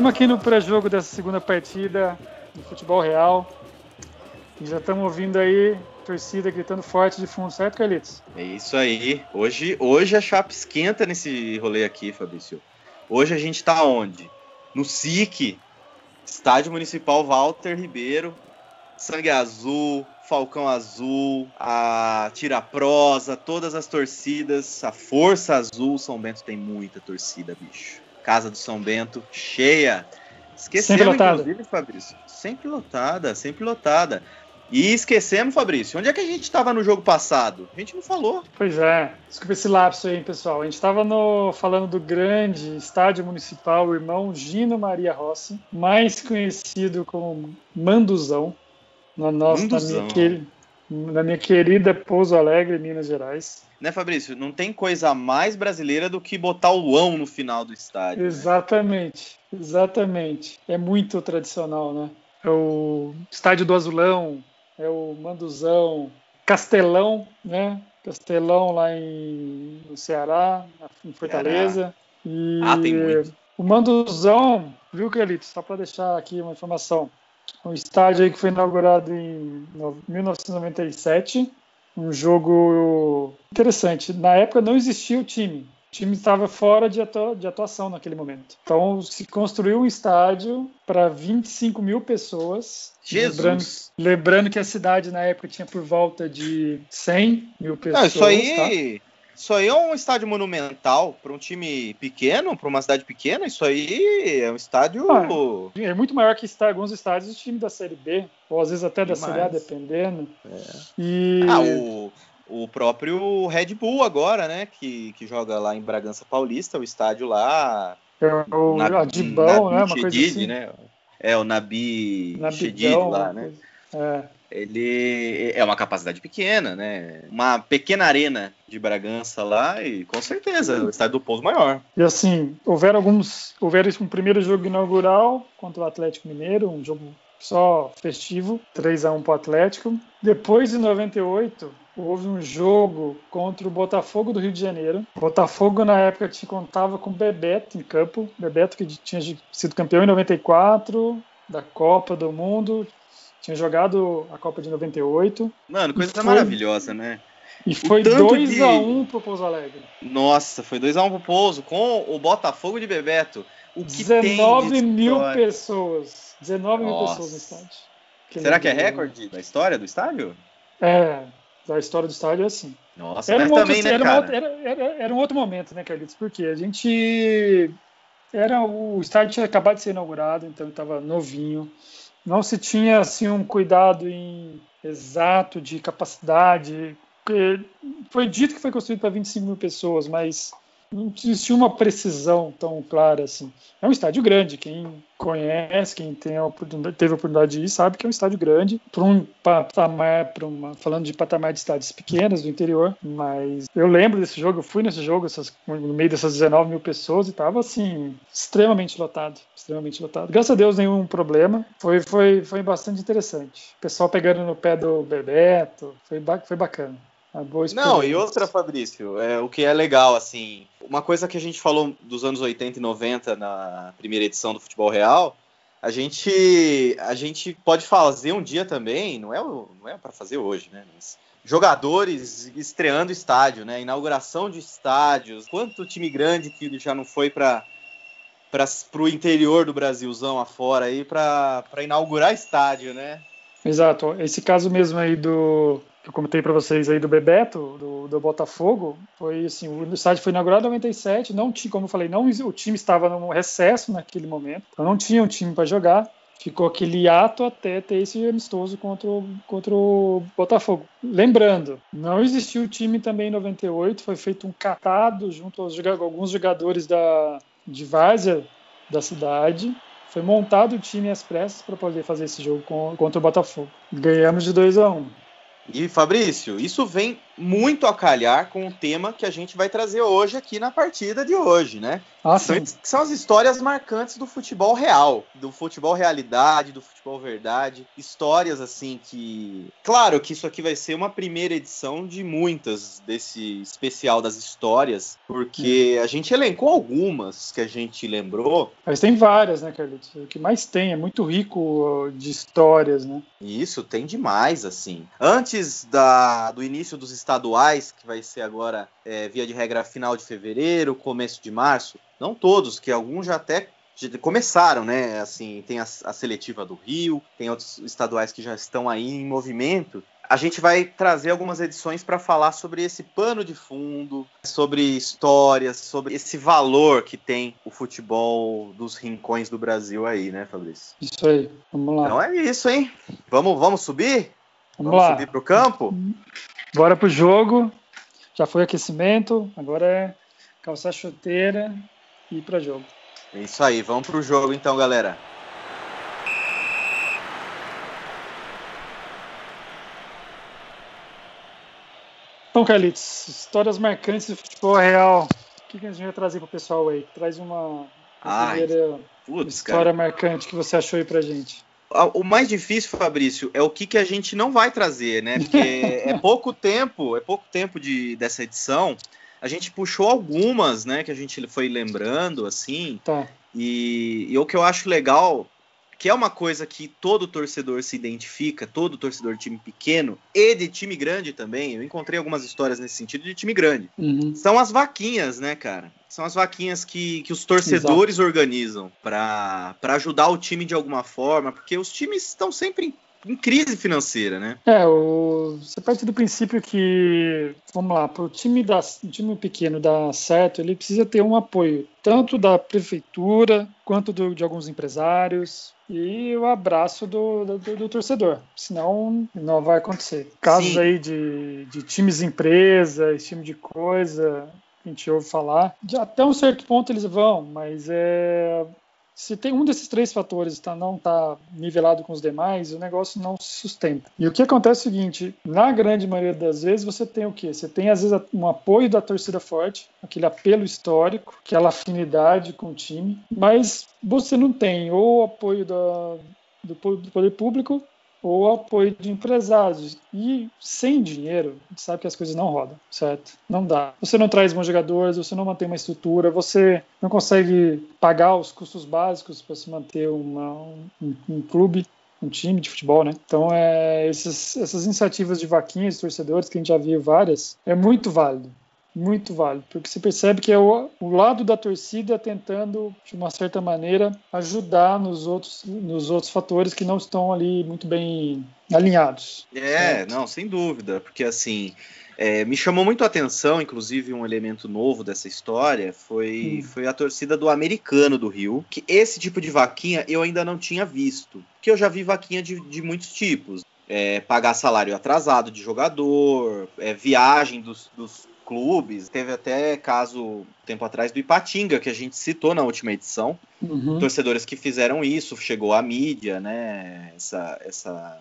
Estamos aqui no pré-jogo dessa segunda partida do futebol real. E já estamos ouvindo aí torcida gritando forte de fundo, certo, Carlitos? É isso aí. Hoje, hoje a chapa esquenta nesse rolê aqui, Fabrício. Hoje a gente está onde? No SIC, Estádio Municipal Walter Ribeiro, Sangue Azul, Falcão Azul, a Tiraprosa, todas as torcidas, a Força Azul, São Bento tem muita torcida, bicho. Casa do São Bento cheia. Esquecemos, sempre lotada. inclusive, Fabrício. Sempre lotada, sempre lotada. E esquecemos, Fabrício, onde é que a gente estava no jogo passado? A gente não falou. Pois é, desculpa esse lapso aí, pessoal. A gente estava falando do grande estádio municipal Irmão Gino Maria Rossi, mais conhecido como Manduzão, na nossa, Manduzão. Na, minha, na minha querida Pouso Alegre, Minas Gerais. Né, Fabrício? Não tem coisa mais brasileira do que botar o ão no final do estádio. Né? Exatamente, né? exatamente. É muito tradicional, né? É o estádio do Azulão, é o Manduzão, Castelão, né? Castelão lá em, no Ceará, em Fortaleza. E ah, tem muito. O Manduzão, viu, Kelito? Só para deixar aqui uma informação. Um estádio aí que foi inaugurado em 1997. Um jogo interessante. Na época não existia o time. O time estava fora de, atua de atuação naquele momento. Então se construiu um estádio para 25 mil pessoas. Jesus! Lembrando, lembrando, que a cidade na época tinha por volta de 100 mil pessoas. Não, isso aí. Tá? Isso aí é um estádio monumental para um time pequeno, para uma cidade pequena. Isso aí é um estádio. Ah, é muito maior que está, alguns estádios do time da Série B, ou às vezes até da Série A, dependendo. É. E... Ah, o, o próprio Red Bull agora, né? Que, que joga lá em Bragança Paulista, o estádio lá. É o na, Adibão, né? Uma coisa assim. né? É, o Nabi Shedid lá, né? É. Ele é uma capacidade pequena, né? Uma pequena arena de Bragança lá e com certeza o estádio do Pouso maior. E assim, houveram alguns. Houveram um primeiro jogo inaugural contra o Atlético Mineiro, um jogo só festivo, 3 a 1 para o Atlético. Depois, em 98, houve um jogo contra o Botafogo do Rio de Janeiro. O Botafogo, na época, te contava com Bebeto em campo. Bebeto, que tinha sido campeão em 94 da Copa do Mundo, tinha jogado a Copa de 98. Mano, coisa foi... maravilhosa, né? E foi 2x1 de... pro Pouso Alegre. Nossa, foi 2x1 pro Pouso, com o Botafogo de Bebeto. O que 19 mil pessoas. 19 Nossa. mil pessoas no estádio. Que Será que é recorde da história do estádio? É, da história do estádio é assim. Nossa, era um também, outro, né, era, cara? Era, era, era, um outro momento, né, Carlitos? Porque a gente... Era, o estádio tinha acabado de ser inaugurado, então estava novinho. Não se tinha, assim, um cuidado em exato de capacidade. Foi dito que foi construído para 25 mil pessoas, mas não existia uma precisão tão clara assim. É um estádio grande, quem conhece, quem tem a teve a oportunidade de ir, sabe que é um estádio grande, para um patamar, uma, falando de patamar de estádios pequenos do interior, mas eu lembro desse jogo, eu fui nesse jogo essas, no meio dessas 19 mil pessoas e estava assim, extremamente lotado, extremamente lotado. Graças a Deus nenhum problema, foi, foi, foi bastante interessante. O pessoal pegando no pé do Bebeto, foi, foi bacana. Não, e outra, Fabrício, é, o que é legal, assim, uma coisa que a gente falou dos anos 80 e 90 na primeira edição do Futebol Real, a gente, a gente pode fazer um dia também, não é, não é para fazer hoje, né? Mas jogadores estreando estádio, né? Inauguração de estádios, quanto time grande que já não foi para para o interior do Brasilzão afora aí para inaugurar estádio, né? Exato. Esse caso mesmo aí do que eu comentei para vocês aí do Bebeto, do, do, Botafogo, foi assim, o estádio foi inaugurado em 97, não tinha, como eu falei, não, o time estava num recesso naquele momento, então não tinha um time para jogar, ficou aquele ato até ter esse amistoso contra o, contra o Botafogo. Lembrando, não existiu time também em 98, foi feito um catado junto aos alguns jogadores da, de Várzea da cidade, foi montado o time às pressas para poder fazer esse jogo contra o Botafogo. Ganhamos de 2 a 1 um. E Fabrício, isso vem muito a calhar com o tema que a gente vai trazer hoje aqui na partida de hoje, né? Ah, são, são as histórias marcantes do futebol real, do futebol realidade, do futebol verdade. Histórias assim que. Claro que isso aqui vai ser uma primeira edição de muitas desse especial das histórias, porque a gente elencou algumas que a gente lembrou. Mas tem várias, né, Carlitos? O que mais tem, é muito rico de histórias, né? Isso tem demais, assim. Antes da, do início dos estaduais, que vai ser agora, é, via de regra, final de fevereiro, começo de março, não todos, que alguns já até começaram, né? Assim, tem a, a, seletiva do Rio, tem outros estaduais que já estão aí em movimento. A gente vai trazer algumas edições para falar sobre esse pano de fundo, sobre histórias, sobre esse valor que tem o futebol dos rincões do Brasil aí, né, Fabrício? Isso aí, vamos lá. Então é isso, hein? Vamos, vamos subir? Vamos, vamos lá. subir pro campo? Bora pro jogo. Já foi aquecimento, agora é calçar chuteira e ir para jogo. É isso aí, vamos pro jogo então, galera. Então, Carlitos, histórias marcantes do futebol real. O que, que a gente vai trazer pro pessoal aí? Traz uma, uma primeira putz, história cara. marcante que você achou aí pra gente. O mais difícil, Fabrício, é o que, que a gente não vai trazer, né? Porque é pouco tempo, é pouco tempo de, dessa edição. A gente puxou algumas, né, que a gente foi lembrando, assim. Tá. E, e o que eu acho legal, que é uma coisa que todo torcedor se identifica, todo torcedor de time pequeno e de time grande também. Eu encontrei algumas histórias nesse sentido de time grande. Uhum. São as vaquinhas, né, cara? São as vaquinhas que, que os torcedores Exato. organizam para ajudar o time de alguma forma, porque os times estão sempre em crise financeira, né? É, o, você parte do princípio que, vamos lá, para o time, dar, time pequeno dar certo, ele precisa ter um apoio, tanto da prefeitura, quanto do, de alguns empresários, e o abraço do, do, do, torcedor, senão não vai acontecer. Casos Sim. aí de, de times empresa, esse time de coisa, a gente ouve falar, até um certo ponto eles vão, mas é, se tem um desses três fatores tá, não está nivelado com os demais, o negócio não se sustenta. E o que acontece é o seguinte: na grande maioria das vezes, você tem o quê? Você tem, às vezes, um apoio da torcida forte, aquele apelo histórico, aquela afinidade com o time, mas você não tem ou apoio da, do, do poder público ou apoio de empresários. E sem dinheiro, sabe que as coisas não rodam, certo? Não dá. Você não traz bons jogadores, você não mantém uma estrutura, você não consegue pagar os custos básicos para se manter uma, um, um clube um time de futebol, né? Então, é, esses, essas iniciativas de vaquinhas de torcedores, que a gente já viu várias, é muito válido muito válido, porque você percebe que é o, o, lado da torcida tentando, de uma certa maneira, ajudar nos outros, nos outros fatores que não estão ali muito bem alinhados. É, certo? não, sem dúvida, porque assim. É, me chamou muito a atenção, inclusive um elemento novo dessa história foi, hum. foi a torcida do americano do Rio. Que esse tipo de vaquinha eu ainda não tinha visto. Que eu já vi vaquinha de, de muitos tipos. É, pagar salário atrasado de jogador, é, viagem dos, dos clubes. Teve até caso tempo atrás do Ipatinga, que a gente citou na última edição. Uhum. Torcedores que fizeram isso, chegou à mídia, né? Essa, essa,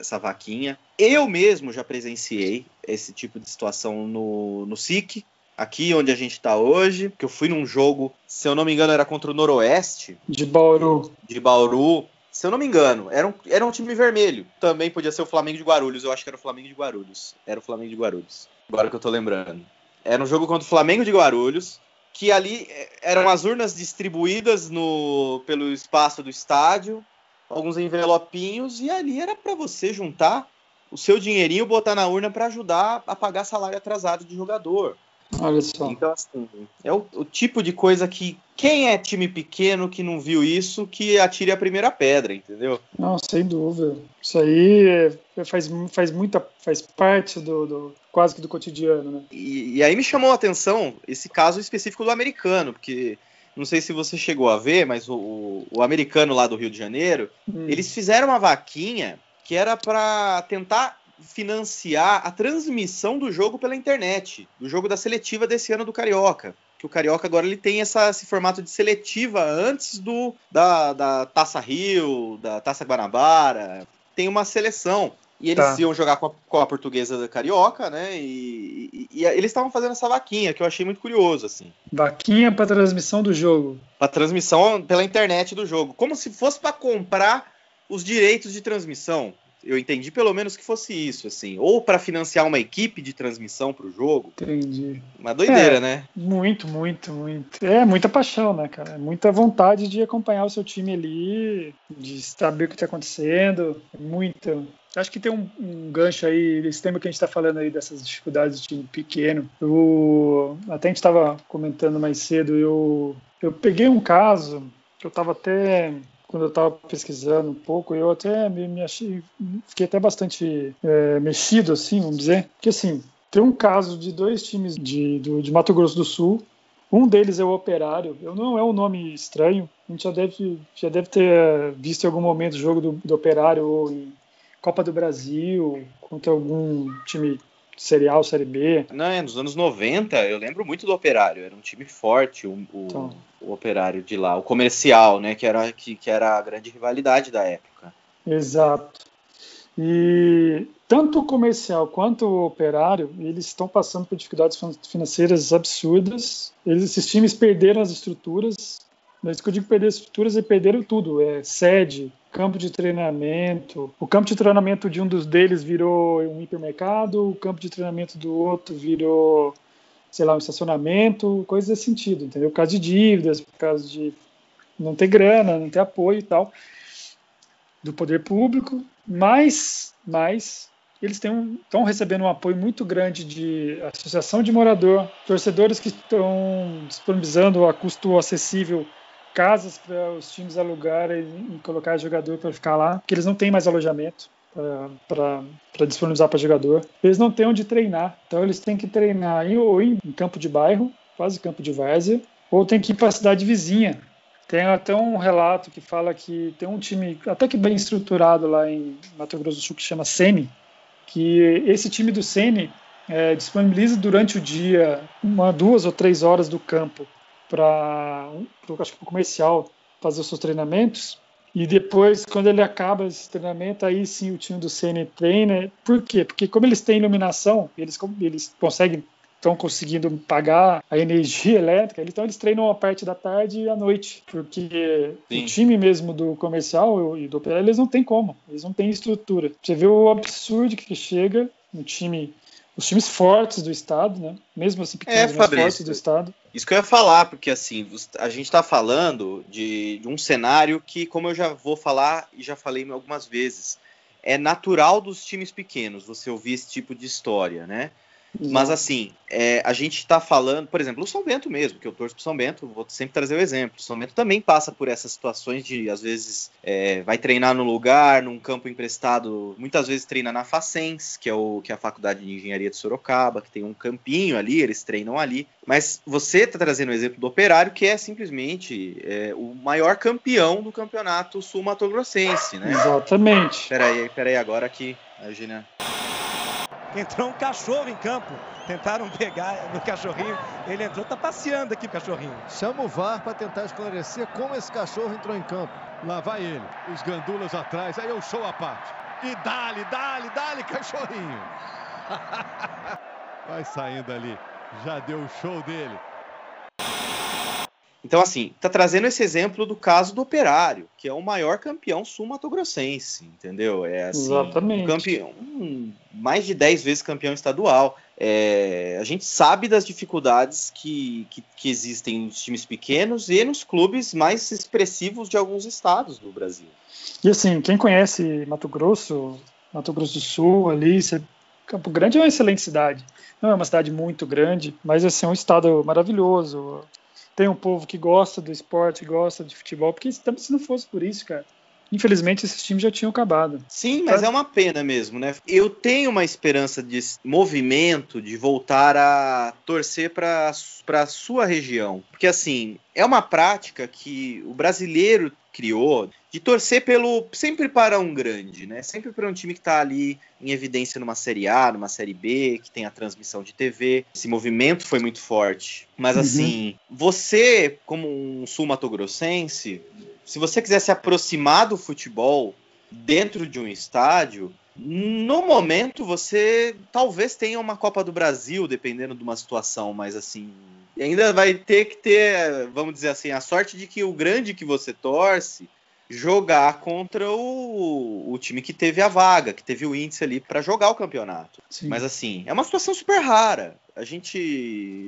essa vaquinha. Eu mesmo já presenciei esse tipo de situação no, no SIC, aqui onde a gente está hoje, que eu fui num jogo, se eu não me engano, era contra o Noroeste. De Bauru. De Bauru. Se eu não me engano, era um, era um time vermelho. Também podia ser o Flamengo de Guarulhos. Eu acho que era o Flamengo de Guarulhos. Era o Flamengo de Guarulhos. Agora que eu tô lembrando. Era um jogo contra o Flamengo de Guarulhos, que ali eh, eram as urnas distribuídas no, pelo espaço do estádio, alguns envelopinhos, e ali era para você juntar o seu dinheirinho, botar na urna para ajudar a pagar salário atrasado de jogador. Olha só. Então, assim, é o, o, tipo de coisa que quem é time pequeno que não viu isso, que atire a primeira pedra, entendeu? Não, sem dúvida. Isso aí é, faz, faz muita. faz parte do, do quase que do cotidiano, né? E, e, aí me chamou a atenção esse caso específico do americano, porque não sei se você chegou a ver, mas o, o americano lá do Rio de Janeiro, hum. eles fizeram uma vaquinha que era para tentar financiar a transmissão do jogo pela internet, do jogo da seletiva desse ano do Carioca. Que o Carioca agora ele tem essa, esse formato de seletiva antes do da, da Taça Rio, da Taça Guanabara. Tem uma seleção. E eles tá. iam jogar com a, com a portuguesa da Carioca, né? E, e, e eles estavam fazendo essa vaquinha, que eu achei muito curioso, assim. Vaquinha para transmissão do jogo. Para transmissão pela internet do jogo. Como se fosse para comprar os direitos de transmissão eu entendi pelo menos que fosse isso, assim. Ou para financiar uma equipe de transmissão para o jogo. Entendi. Uma doideira, é, né? Muito, muito, muito. É muita paixão, né, cara? É muita vontade de acompanhar o seu time ali, de saber o que está acontecendo. É muita. Acho que tem um, um, gancho aí, esse tema que a gente está falando aí dessas dificuldades de time pequeno. Eu, até a gente estava comentando mais cedo, eu, eu peguei um caso que eu estava até quando eu estava pesquisando um pouco, eu até me, me achei, fiquei até bastante é, mexido, assim, vamos dizer, porque assim, tem um caso de dois times de, do, de Mato Grosso do Sul, um deles é o Operário, eu não é um nome estranho, a gente já deve, já deve ter visto em algum momento o jogo do, do Operário ou em Copa do Brasil, contra algum time Série A ou Série B. Não, é, nos anos 90, eu lembro muito do Operário, era um time forte, o, o, então. o Operário de lá, o comercial, né, que era, que, que era a grande rivalidade da época. Exato. E tanto o comercial quanto o operário, eles estão passando por dificuldades financeiras absurdas. Eles, esses times perderam as estruturas. Mas que eu digo perder as estruturas, eles perderam tudo. É sede, campo de treinamento. O campo de treinamento de um dos deles virou um hipermercado, o campo de treinamento do outro virou, sei lá, um estacionamento, coisas desse sentido, entendeu? Por causa de dívidas, por causa de não ter grana, não ter apoio e tal do poder público, mas, mas eles estão recebendo um apoio muito grande de associação de morador, torcedores que estão disponibilizando a custo acessível casas para os times alugarem e colocar jogador para ficar lá, porque eles não têm mais alojamento para disponibilizar para jogador. Eles não têm onde treinar, então eles têm que treinar em, ou em, em campo de bairro, quase campo de várzea, ou tem que ir para a cidade vizinha. Tem até um relato que fala que tem um time até que bem estruturado lá em Mato Grosso do Sul que chama Sene, que esse time do Sene é, disponibiliza durante o dia uma, duas ou três horas do campo para acho que comercial fazer os seus treinamentos e depois quando ele acaba esse treinamento aí sim o time do CN treina por quê porque como eles têm iluminação eles eles conseguem estão conseguindo pagar a energia elétrica, então eles treinam a parte da tarde e à noite, porque Sim. o time mesmo do comercial e do PL, eles não tem como, eles não têm estrutura. Você vê o absurdo que chega no time os times fortes do estado, né? Mesmo assim pequenos, é, fortes do estado. Isso que eu ia falar, porque assim, a gente está falando de, de, um cenário que, como eu já vou falar e já falei algumas vezes, é natural dos times pequenos você ouvir esse tipo de história, né? Mas assim, é, a gente está falando, por exemplo, o São Bento mesmo, que eu torço pro São Bento, vou sempre trazer o exemplo. O São Bento também passa por essas situações de, às vezes, é, vai treinar no lugar, num campo emprestado, muitas vezes treina na Facens, que é, o, que é a Faculdade de Engenharia de Sorocaba, que tem um campinho ali, eles treinam ali. Mas você está trazendo o exemplo do Operário, que é simplesmente é, o maior campeão do campeonato sul-mato-grossense, né? Exatamente. Peraí, peraí, agora que a Gina entrou um cachorro em campo. Tentaram pegar no cachorrinho. Ele entrou, tá passeando aqui o cachorrinho. Chama o VAR para tentar esclarecer como esse cachorro entrou em campo. Lá vai ele. Os gandulas atrás. Aí eu show a parte. E dale, dale, dale, cachorrinho. vai saindo ali. Já deu o show dele. Então, assim, tá trazendo esse exemplo do caso do Operário, que é o maior campeão sul-mato-grossense, entendeu? É assim, Exatamente. Um campeão, um, mais de 10 vezes campeão estadual. É, a gente sabe das dificuldades que, que, que, existem nos times pequenos e nos clubes mais expressivos de alguns estados do Brasil. E assim, quem conhece Mato Grosso, Mato Grosso do Sul, ali, Campo Grande é uma excelente cidade. Não é uma cidade muito grande, mas assim, é um estado maravilhoso tem um povo que gosta do esporte, gosta de futebol, porque se não fosse por isso, cara, infelizmente esses times já tinham acabado. Sim, mas é uma pena mesmo, né? Eu tenho uma esperança de movimento, de voltar a torcer para a sua região. Porque, assim, é uma prática que o brasileiro criou de torcer pelo sempre para um grande, né? Sempre para um time que está ali em evidência numa série A, numa série B, que tem a transmissão de TV. Esse movimento foi muito forte. Mas uhum. assim, você como um sul-mato-grossense, se você quiser se aproximar do futebol dentro de um estádio, No momento, você talvez tenha uma Copa do Brasil, dependendo de uma situação, mas assim, ainda vai ter que ter, vamos dizer assim, a sorte de que o grande que você torce jogar contra o, o time que teve a vaga, que teve o índice ali para jogar o campeonato. Sim. Mas assim, é uma situação super rara. A gente.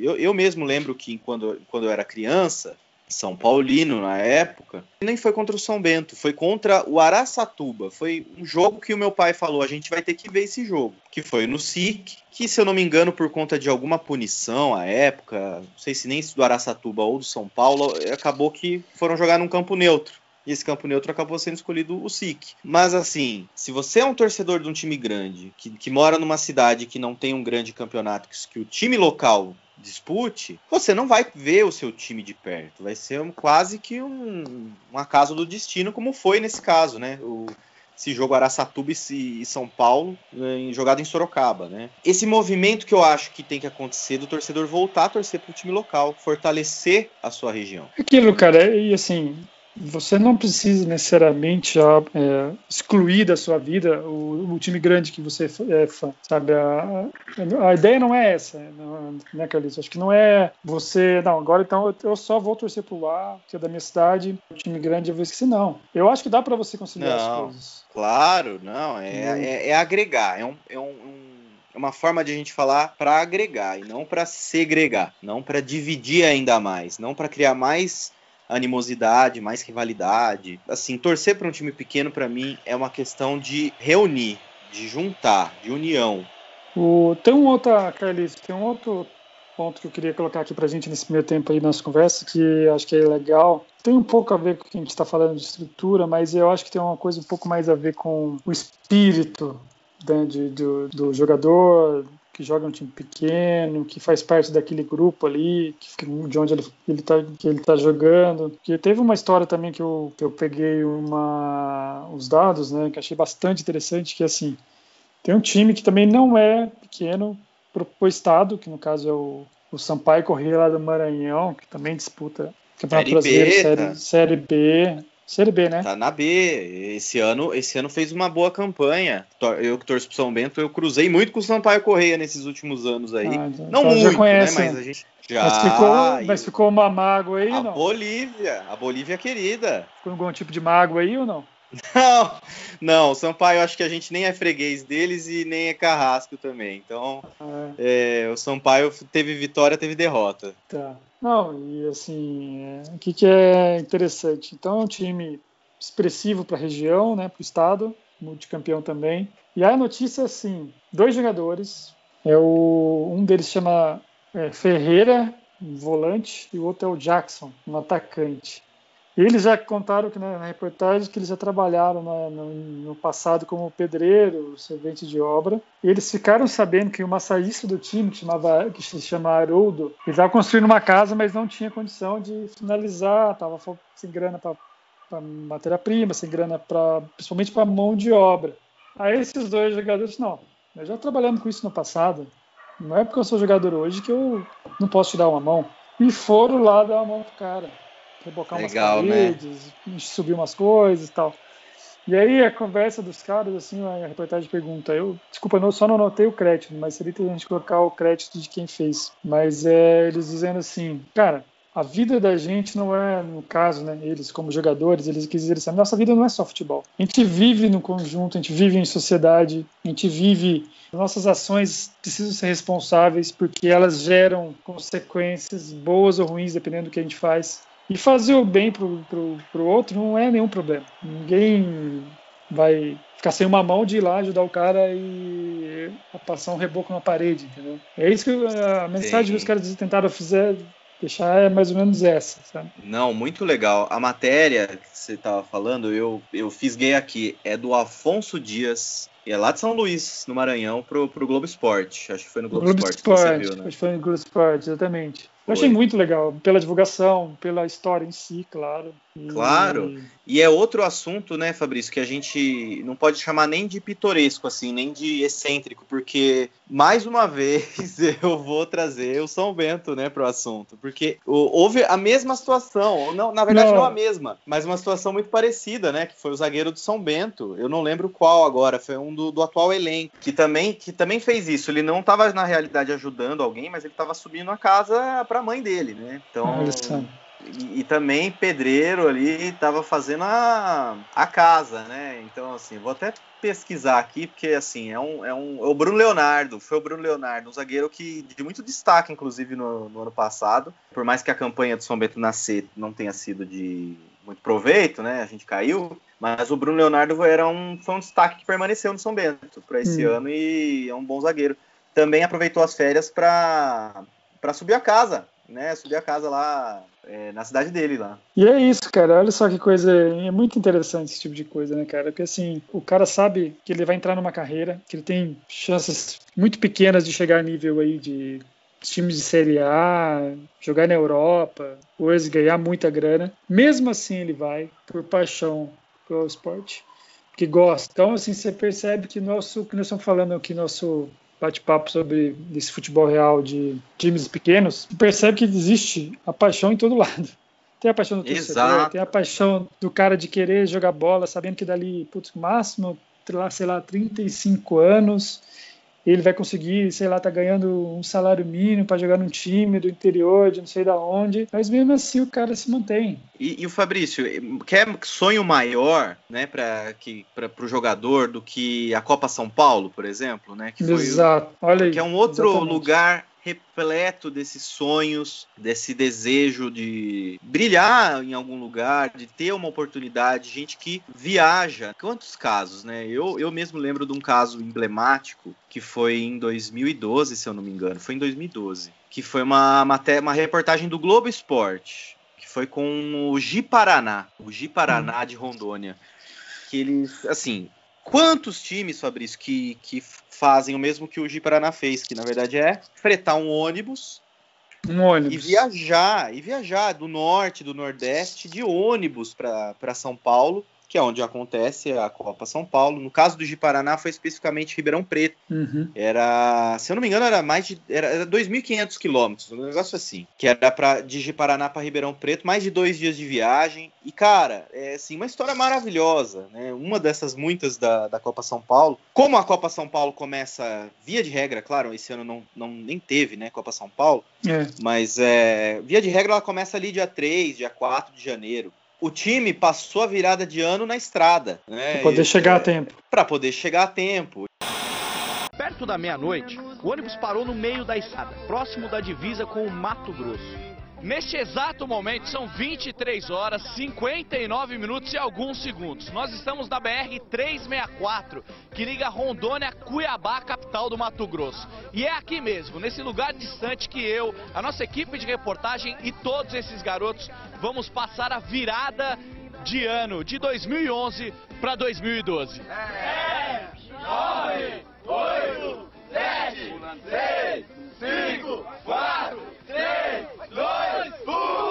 Eu, eu mesmo lembro que quando, quando eu era criança, são Paulino na época, nem foi contra o São Bento, foi contra o Araçatuba. Foi um jogo que o meu pai falou: a gente vai ter que ver esse jogo. Que foi no SIC, que se eu não me engano, por conta de alguma punição à época, não sei se nem do Araçatuba ou do São Paulo, acabou que foram jogar num campo neutro. E esse campo neutro acabou sendo escolhido o SIC. Mas assim, se você é um torcedor de um time grande, que, que mora numa cidade que não tem um grande campeonato, que, que o time local dispute, você não vai ver o seu time de perto. Vai ser um, quase que um, um acaso do destino, como foi nesse caso, né? O, esse jogo Araçatuba e São Paulo, em, jogado em Sorocaba, né? Esse movimento que eu acho que tem que acontecer do torcedor voltar a torcer para o time local, fortalecer a sua região. Aquilo, cara, e assim, você não precisa necessariamente é, excluir da sua vida o, o, time grande que você é fã, sabe? A, a ideia não é essa, né, Carlitos? Acho que não é você, não, agora então eu só vou torcer pro A, que é da minha cidade, o time grande eu vou esquecer. Não. Eu acho que dá para você conciliar não, as coisas. Claro, não, é, é, é agregar, é um, é um, um é uma forma de a gente falar para agregar e não para segregar, não para dividir ainda mais, não para criar mais animosidade, mais rivalidade. Assim, torcer para um time pequeno para mim é uma questão de reunir, de juntar, de união. O, tem um outro, Carlitos, tem um outro ponto que eu queria colocar aqui para a gente nesse primeiro tempo aí nas conversas, que acho que é legal. Tem um pouco a ver com o que a gente está falando de estrutura, mas eu acho que tem uma coisa um pouco mais a ver com o espírito né, de, do, do jogador, que joga um time pequeno, que faz parte daquele grupo ali, que, de onde ele, ele tá, que ele tá jogando. Que teve uma história também que eu, que eu peguei uma, os dados, né, que achei bastante interessante, que assim, tem um time que também não é pequeno pro, pro estado, que no caso é o, o Sampaio Corrêa lá do Maranhão, que também disputa Campeonato Brasileiro, série, tá. série B. Série B, né? Tá na B. Esse ano, esse ano fez uma boa campanha. Eu que torço pro São Bento, eu cruzei muito com o Sampaio Correia nesses últimos anos aí. Ah, então não muito, já né, conhece, né? Mas a gente já. Mas ficou, mas ficou uma mágoa aí, a não? Bolívia, a Bolívia querida. Ficou algum tipo de mágoa aí ou não? Não, não, o Sampaio acho que a gente nem é freguês deles e nem é carrasco também. Então, é. É, o Sampaio teve vitória, teve derrota. Tá. Não, e assim, é, o que, que é interessante? Então, é um time expressivo para a região, né, para o estado, multicampeão também. E a notícia assim: dois jogadores, é o, um deles chama é, Ferreira, um volante, e o outro é o Jackson, um atacante. Eles já contaram que na, reportagem que eles já trabalharam na, no, no, passado como pedreiro, servente de obra. Eles ficaram sabendo que o massagista do time, que, chamava, que se chama Haroldo, ele estava construindo uma casa, mas não tinha condição de finalizar, estava sem grana para matéria-prima, sem grana principalmente para mão de obra. Aí esses dois jogadores, não, nós já trabalhamos com isso no passado. Não é porque eu sou jogador hoje que eu não posso te dar uma mão. E foram lá dar uma mão pro cara rebocar Legal, umas né? paredes, né? subir umas coisas e tal. E aí a conversa dos caras, assim, a reportagem pergunta, eu, desculpa, eu só não notei o crédito, mas seria interessante a gente colocar o crédito de quem fez. Mas é, eles dizendo assim, cara, a vida da gente não é, no caso, né, eles como jogadores, eles quis dizer assim, nossa vida não é só futebol. A gente vive no conjunto, a gente vive em sociedade, a gente vive, nossas ações precisam ser responsáveis porque elas geram consequências boas ou ruins, dependendo do que a gente faz. E fazer o bem pro, pro, pro outro não é nenhum problema. Ninguém vai ficar sem uma mão de ir lá ajudar o cara e passar um reboco na parede, entendeu? É isso que a mensagem Sim. que os caras tentaram fazer, deixar é mais ou menos essa, sabe? Não, muito legal. A matéria que você estava falando, eu, eu fisguei aqui, é do Afonso Dias, e é lá de São Luís, no Maranhão, pro, pro Globo Esporte. Acho que foi no Globo, Globo Esporte, Esporte que você viu, né? Acho que foi no Globo Esporte, exatamente. Eu achei muito legal, pela divulgação, pela história em si, claro. Claro. E é outro assunto, né, Fabrício, que a gente não pode chamar nem de pitoresco, assim, nem de excêntrico, porque, mais uma vez, eu vou trazer o São Bento, né, para o assunto. Porque houve a mesma situação, não, na verdade não. não. a mesma, mas uma situação muito parecida, né, que foi o zagueiro do São Bento. Eu não lembro qual agora, foi um do, do atual elenco, que também, que também fez isso. Ele não estava, na realidade, ajudando alguém, mas ele estava subindo a casa para a mãe dele, né? Então. E, e, também pedreiro ali estava fazendo a, a casa, né? Então, assim, vou até pesquisar aqui, porque assim, é um, é um. É o Bruno Leonardo, foi o Bruno Leonardo, um zagueiro que de muito destaque, inclusive, no, no ano passado. Por mais que a campanha do São Bento nascer não tenha sido de muito proveito, né? A gente caiu. Mas o Bruno Leonardo era um, foi um destaque que permaneceu no São Bento para esse hum. ano e é um bom zagueiro. Também aproveitou as férias para subir a casa, né? Subir a casa lá é, na cidade dele lá. E é isso, cara. Olha só que coisa. É muito interessante esse tipo de coisa, né, cara? Porque assim, o cara sabe que ele vai entrar numa carreira, que ele tem chances muito pequenas de chegar a nível aí de times de Série A, jogar na Europa, coisa, ganhar muita grana. Mesmo assim, ele vai por paixão pelo esporte, que gosta. Então, assim, você percebe que nosso, que nós estamos falando aqui, nosso bate-papo sobre esse futebol real de times pequenos, percebe que existe a paixão em todo lado. Tem a paixão do torcedor, tem a paixão do cara de querer jogar bola, sabendo que dali, putz, máximo, sei lá, 35 anos, ele vai conseguir, sei lá, tá ganhando um salário mínimo para jogar num time do interior, de não sei da onde, mas mesmo assim o cara se mantém. E, e o Fabrício, quer sonho maior, né, para que para o jogador do que a Copa São Paulo, por exemplo, né, que foi Exato. Olha aí. Que é um outro Exatamente. lugar repleto desses sonhos, desse desejo de brilhar em algum lugar, de ter uma oportunidade, gente que viaja. Quantos casos, né? Eu, eu mesmo lembro de um caso emblemático que foi em 2012, se eu não me engano, foi em 2012, que foi uma, matéria, uma reportagem do Globo Esporte, que foi com o Gi Paraná, o Gi Paraná hum. de Rondônia, que eles, assim, Quantos times, Fabrício, que, que fazem o mesmo que o Gi Paraná fez, que na verdade é fretar um ônibus, um ônibus. e viajar, e viajar do norte, do nordeste, de ônibus para São Paulo que é onde acontece a Copa São Paulo. No caso do Paraná foi especificamente Ribeirão Preto. Uhum. Era, se eu não me engano, era mais de era, era 2.500 quilômetros, um negócio assim. Que era pra, de Paraná para Ribeirão Preto, mais de dois dias de viagem. E, cara, é assim, uma história maravilhosa, né? Uma dessas muitas da, da Copa São Paulo. Como a Copa São Paulo começa, via de regra, claro, esse ano não, não nem teve, né, Copa São Paulo. É. Mas, é, via de regra, ela começa ali dia 3, dia 4 de janeiro o time passou a virada de ano na estrada. Né? Para poder e, chegar é, a tempo. Para poder chegar a tempo. Perto da meia-noite, o ônibus parou no meio da estrada, próximo da divisa com o Mato Grosso. Neste exato momento, são 23 horas, 59 minutos e alguns segundos. Nós estamos na BR-364, que liga Rondônia a Cuiabá, capital do Mato Grosso. E é aqui mesmo, nesse lugar distante, que eu, a nossa equipe de reportagem e todos esses garotos vamos passar a virada de ano, de 2011 para 2012. 10, 9, 8, 7, 6, 5, 4, 3, 2, 1.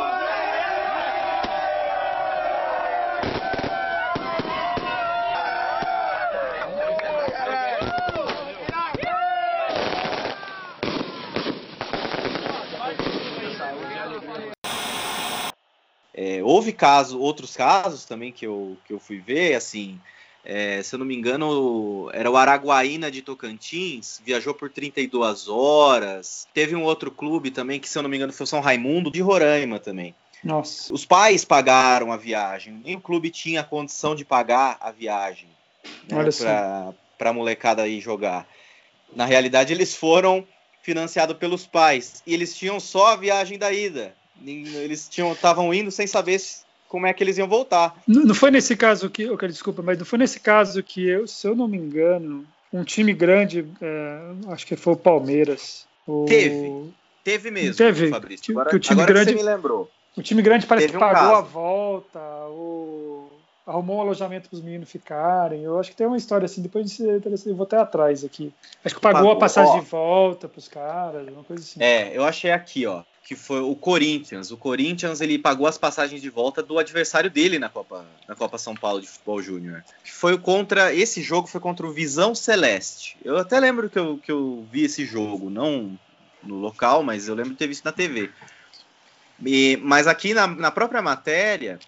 É, houve caso, outros casos também que eu, que eu fui ver, assim, é, se eu não me engano, era o Araguaína de Tocantins, viajou por 32 horas. Teve um outro clube também, que se eu não me engano foi o São Raimundo, de Roraima também. Nossa. Os pais pagaram a viagem, nem o clube tinha condição de pagar a viagem né, para a molecada ir jogar. Na realidade, eles foram financiados pelos pais e eles tinham só a viagem da ida. Eles tinham estavam indo sem saber se, como é que eles iam voltar. Não, não foi nesse caso que, okay, desculpa, mas não foi nesse caso que eu, se eu não me engano, um time grande, é, acho que foi o Palmeiras. O... Teve, teve mesmo, teve, Fabrício. Agora, que o time grande, me lembrou. O time grande parece teve que pagou um a volta, o arrumou um alojamento para os meninos ficarem. Eu acho que tem uma história assim, depois eu vou até atrás aqui. Acho que pagou, pagou a passagem ó, de volta para os caras, uma coisa assim. É, eu achei aqui, ó. Que foi o Corinthians. O Corinthians ele pagou as passagens de volta do adversário dele na Copa, na Copa São Paulo de Futebol Júnior. Foi contra esse jogo foi contra o Visão Celeste. Eu até lembro que eu, que eu vi esse jogo, não no local, mas eu lembro de ter visto na TV. E, mas aqui na, na própria matéria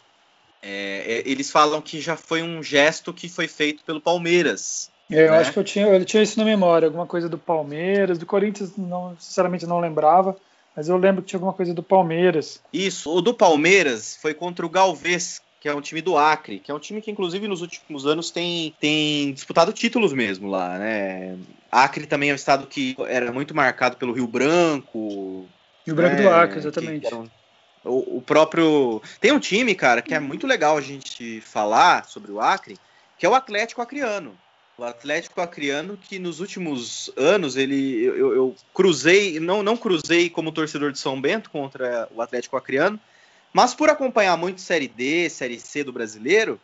é, é, eles falam que já foi um gesto que foi feito pelo Palmeiras. É, eu né? acho que eu tinha, eu tinha isso na memória, alguma coisa do Palmeiras, do Corinthians, não, sinceramente não lembrava. Mas eu lembro que tinha alguma coisa do Palmeiras. Isso, o do Palmeiras foi contra o Galvez, que é um time do Acre, que é um time que, inclusive, nos últimos anos tem, tem disputado títulos mesmo lá, né? Acre também é um estado que era muito marcado pelo Rio Branco. Rio Branco né? do Acre, exatamente. o, o, próprio. Tem um time, cara, que é muito legal a gente falar sobre o Acre, que é o Atlético Acreano. O Atlético Acreano, que nos últimos anos ele eu, eu, cruzei, não, não cruzei como torcedor de São Bento contra o Atlético Acreano, mas por acompanhar muito Série D, Série C do brasileiro,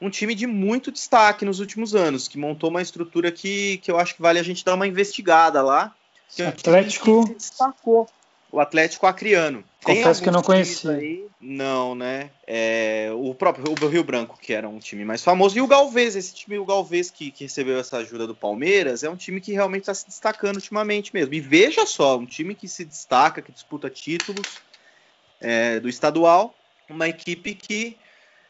um time de muito destaque nos últimos anos, que montou uma estrutura que, que eu acho que vale a gente dar uma investigada lá. Que Atlético. Que destacou o Atlético Acreano. Confesso que eu não conhecia. Aí, não, né? É, o próprio o Rio Branco, que era um time mais famoso, e o Galvez, esse time, o Galvez que, que recebeu essa ajuda do Palmeiras, é um time que realmente está se destacando ultimamente mesmo. E veja só, um time que se destaca, que disputa títulos é, do estadual, uma equipe que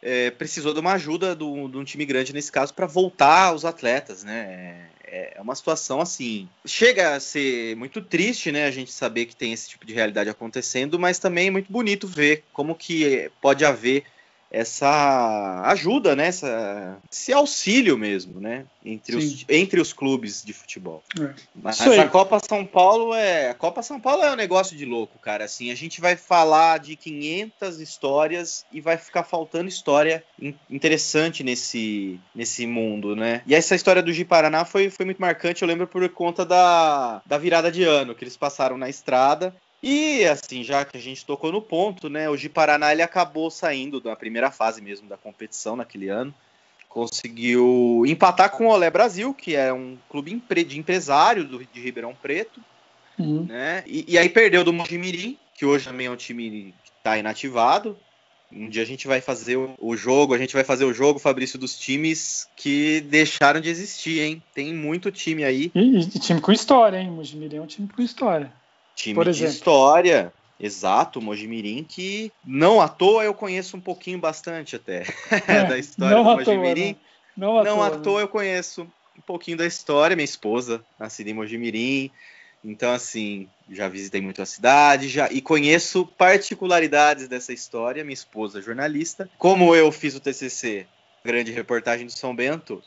é, precisou de uma ajuda de um time grande nesse caso para voltar os atletas, né? É, é uma situação assim. Chega a ser muito triste, né? A gente saber que tem esse tipo de realidade acontecendo, mas também é muito bonito ver como que pode haver essa ajuda, né? Essa, esse auxílio mesmo, né? Entre os, entre os clubes de futebol. É. Mas a Copa São Paulo é a Copa São Paulo é um negócio de louco, cara. Assim, a gente vai falar de 500 histórias e vai ficar faltando história interessante nesse nesse mundo, né? E essa história do Ji-Paraná foi, foi muito marcante. Eu lembro por conta da, da virada de ano que eles passaram na estrada e assim, já que a gente tocou no ponto, né, o Gi Paraná ele acabou saindo da primeira fase mesmo da competição naquele ano. Conseguiu empatar com o Olé Brasil, que é um clube de empresário do, de Ribeirão Preto. Uhum. Né? E, e, aí perdeu do Mojimirim, que hoje também é um time que está inativado. Um dia a gente vai fazer o jogo, a gente vai fazer o jogo, Fabrício, dos times que deixaram de existir, hein? Tem muito time aí. E, e time com história, hein? Mojimirim é um time com história. Time Por de história. Exato, Mojimirim, que não à toa eu conheço um pouquinho bastante até é, da história do Mojimirim. Toa, não, não, à, não toa, à toa né? eu conheço um pouquinho da história, minha esposa, nascida em Mojimirim. Então, assim, já visitei muito a cidade já e conheço particularidades dessa história. Minha esposa, jornalista. Como eu fiz o TCC, grande reportagem do São Bento,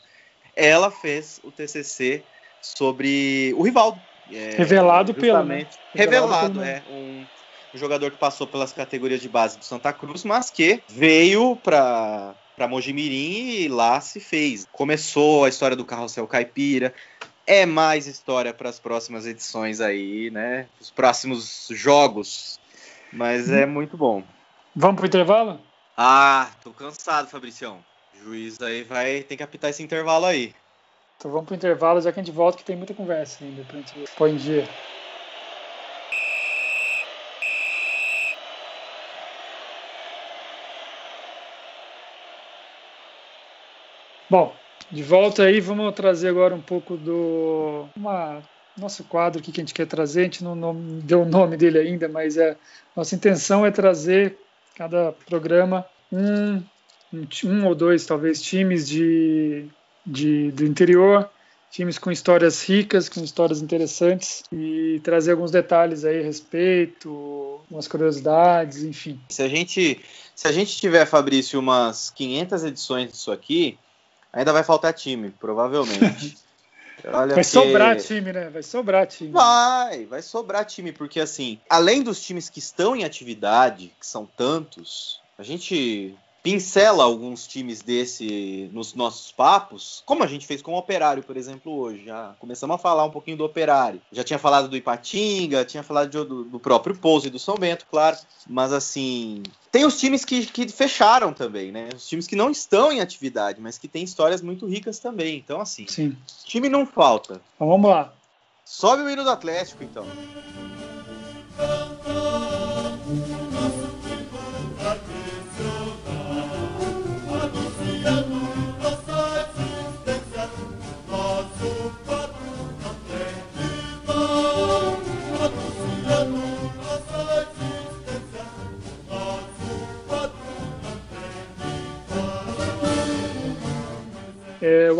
ela fez o TCC sobre o Rivaldo, é, revelado pelo. Né? Revelado, pelo... é. Um, um, jogador que passou pelas categorias de base do Santa Cruz, mas que veio para para Mojimirim e lá se fez. Começou a história do carrossel caipira. É mais história para as próximas edições aí, né? Os próximos jogos. Mas é muito bom. Vamos pro intervalo? Ah, tô cansado, Fabricião. O juiz aí vai ter que apitar esse intervalo aí. Então vamos para o intervalo, já que a gente volta, que tem muita conversa ainda para a gente pôr em dia. Bom, de volta aí, vamos trazer agora um pouco do uma, nosso quadro aqui que a gente quer trazer. A gente não, deu o nome dele ainda, mas é nossa intenção é trazer cada programa um, um, um ou dois, talvez, times de de, do interior, times com histórias ricas, com histórias interessantes e trazer alguns detalhes aí a respeito, umas curiosidades, enfim. Se a gente se a gente tiver, Fabrício, umas 500 edições disso aqui, ainda vai faltar time, provavelmente. Olha vai que... sobrar time, né? Vai sobrar time. Vai, vai sobrar time, porque assim, além dos times que estão em atividade, que são tantos, a gente pincela alguns times desse nos nossos papos, como a gente fez com o Operário, por exemplo, hoje. Já começamos a falar um pouquinho do Operário. Já tinha falado do Ipatinga, tinha falado de, do, do, próprio Pouso e do São Bento, claro. Mas assim, tem os times que, que fecharam também, né? Os times que não estão em atividade, mas que têm histórias muito ricas também. Então, assim, Sim. time não falta. Então, vamos lá. Sobe o hino do Atlético, então.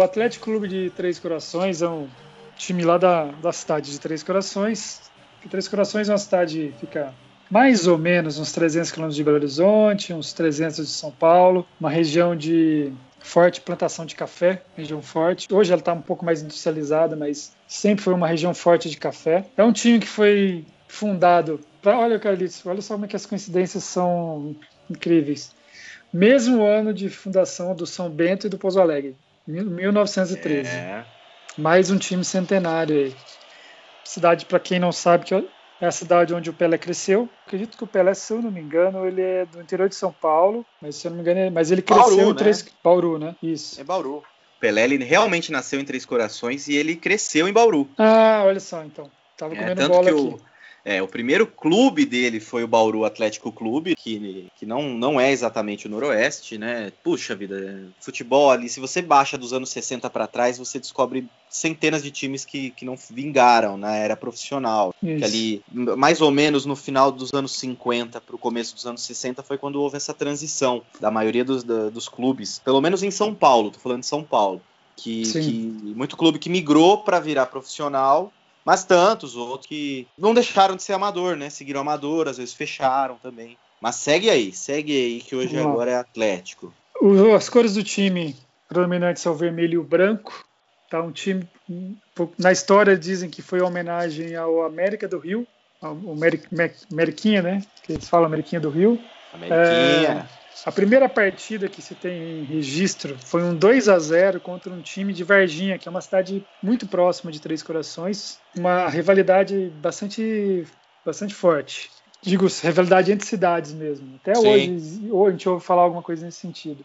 Atlético Clube de Três Corações é um time lá da, da cidade de Três Corações. Três Corações é uma cidade que fica mais ou menos uns 300 quilômetros de Belo Horizonte, uns 300 de São Paulo, uma região de forte plantação de café, região forte. Hoje ela está um pouco mais industrializada, mas sempre foi uma região forte de café. É um time que foi fundado. Pra, olha, Carlitos, olha só como é que as coincidências são incríveis. Mesmo ano de fundação do São Bento e do Pouso Alegre, 1913. É. Mais um time centenário aí. Cidade, para quem não sabe, que é a cidade onde o Pelé cresceu. Acredito que o Pelé, se eu não me engano, ele é do interior de São Paulo, mas se eu não me engano, é... mas ele cresceu Bauru, em Três... Né? Bauru, né? Isso. É Bauru. Pelé, ele realmente nasceu em Três Corações e ele cresceu em Bauru. Ah, olha só, então. Tava é, comendo é, bola aqui. O é, o primeiro clube dele foi o Bauru Atlético Clube, que, que não, não é exatamente o Noroeste, né? Puxa vida, futebol ali, se você baixa dos anos 60 para trás, você descobre centenas de times que, que não vingaram na era profissional. Ali, mais ou menos no final dos anos 50 para o começo dos anos 60, foi quando houve essa transição da maioria dos, da, dos clubes, pelo menos em São Paulo, tô falando de São Paulo. Que, que muito clube que migrou para virar profissional mas tantos outros que não deixaram de ser amador, né? Seguiram amador, às vezes fecharam também. Mas segue aí, segue aí, que hoje agora é Atlético. As cores do time predominantes são o vermelho e o branco. Tá um time. Na história dizem que foi uma homenagem ao América do Rio, o Ameriquinha, né? Que eles falam Ameriquinha do Rio. Ameriquinha. É, a primeira partida que se tem em registro foi um 2 a 0 contra um time de Varginha, que é uma cidade muito próxima de Três Corações, uma rivalidade bastante, bastante forte. Digo, rivalidade entre cidades mesmo. Até Sim. hoje, hoje a gente ouve falar alguma coisa nesse sentido.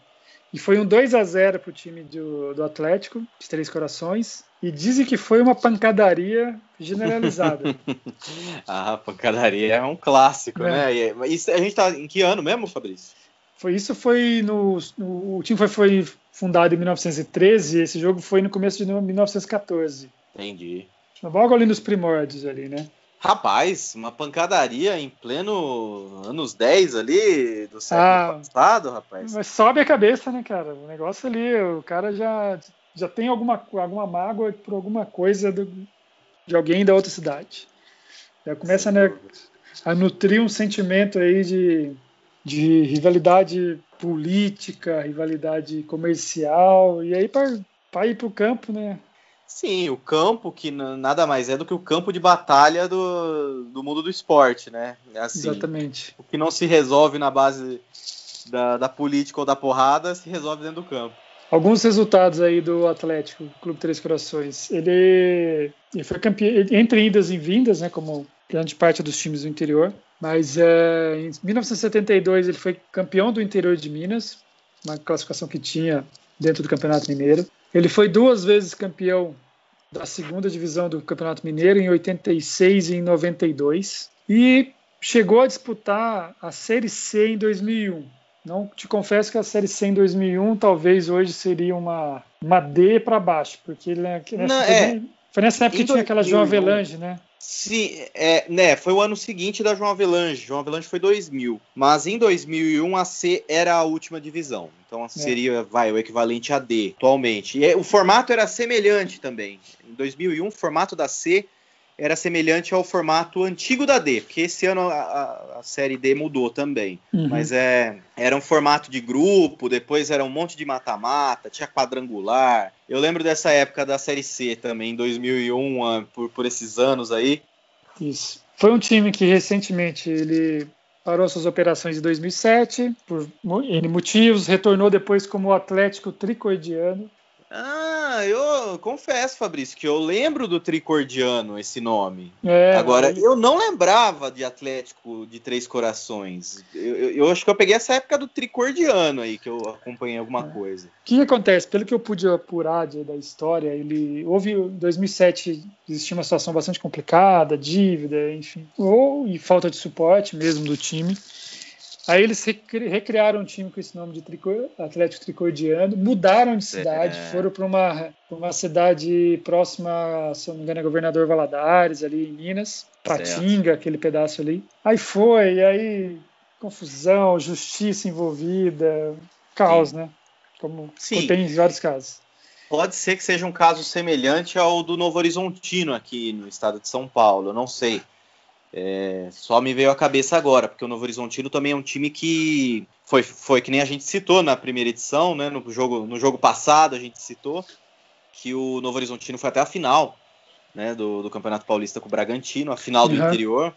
E foi um 2 a 0 para o time do, do Atlético, de Três Corações. E dizem que foi uma pancadaria generalizada. ah, pancadaria é um clássico, é. né? A gente está em que ano mesmo, Fabrício? Foi, isso foi no, no, O time foi, foi fundado em 1913 e esse jogo foi no começo de 1914. Entendi. Logo ali nos primórdios ali, né? Rapaz, uma pancadaria em pleno anos 10 ali do século ah, passado, rapaz. Mas sobe a cabeça, né, cara? O negócio ali, o cara já, já tem alguma, alguma mágoa por alguma coisa do, de alguém da outra cidade. Já começa né, a nutrir um sentimento aí de de rivalidade política, rivalidade comercial, e aí para ir para o campo, né? Sim, o campo que nada mais é do que o campo de batalha do, do mundo do esporte, né? É assim, Exatamente. O que não se resolve na base da, da política ou da porrada se resolve dentro do campo. Alguns resultados aí do Atlético, Clube Três Corações. Ele, ele foi campeão, entre idas e vindas, né? Como grande parte dos times do interior. Mas é, em 1972 ele foi campeão do interior de Minas, uma classificação que tinha dentro do Campeonato Mineiro. Ele foi duas vezes campeão da segunda divisão do Campeonato Mineiro, em 86 e em 92. E chegou a disputar a Série C em 2001. Não te confesso que a Série C em 2001 talvez hoje seria uma, uma D para baixo, porque ele, nessa, Não, é, foi nessa época que tinha aquela João Avelange, né? Sim, é, né, foi o ano seguinte da João Avelange. João Avelange foi 2000. Mas em 2001 a C era a última divisão. Então é. seria, vai, o equivalente a D atualmente. E o formato era semelhante também. Em 2001 o formato da C era semelhante ao formato antigo da D, porque esse ano a, a, série D mudou também. Uhum. Mas é, era um formato de grupo, depois era um monte de mata-mata, tinha quadrangular. Eu lembro dessa época da série C também, em 2001, ah, por, por esses anos aí. Isso. Foi um time que recentemente ele parou suas operações em 2007 por N motivos, retornou depois como Atlético Tricordiano, ah, eu confesso, Fabrício, que eu lembro do Tricordiano, esse nome. É, Agora, eu não lembrava de Atlético de Três Corações. Eu, eu, eu, acho que eu peguei essa época do Tricordiano aí, que eu acompanhei alguma é. coisa. O que acontece? Pelo que eu pude apurar de, da história, ele houve em 2007 existia uma situação bastante complicada, dívida, enfim, ou e falta de suporte mesmo do time. Aí eles recriaram um time com esse nome de Atlético Tricordiano, mudaram de cidade, é. foram para uma, uma cidade próxima, se não me engano, é Governador Valadares, ali em Minas, Patinga, aquele pedaço ali. Aí foi, e aí confusão, justiça envolvida, caos, Sim. né? Como Sim. tem em vários casos. Pode ser que seja um caso semelhante ao do Novo Horizontino aqui no estado de São Paulo, não sei. É, só me veio à cabeça agora, porque o Novo Horizontino também é um time que foi, foi que nem a gente citou na primeira edição, né, no, jogo, no jogo passado a gente citou que o Novo Horizontino foi até a final né, do, do Campeonato Paulista com o Bragantino, a final do uhum. interior.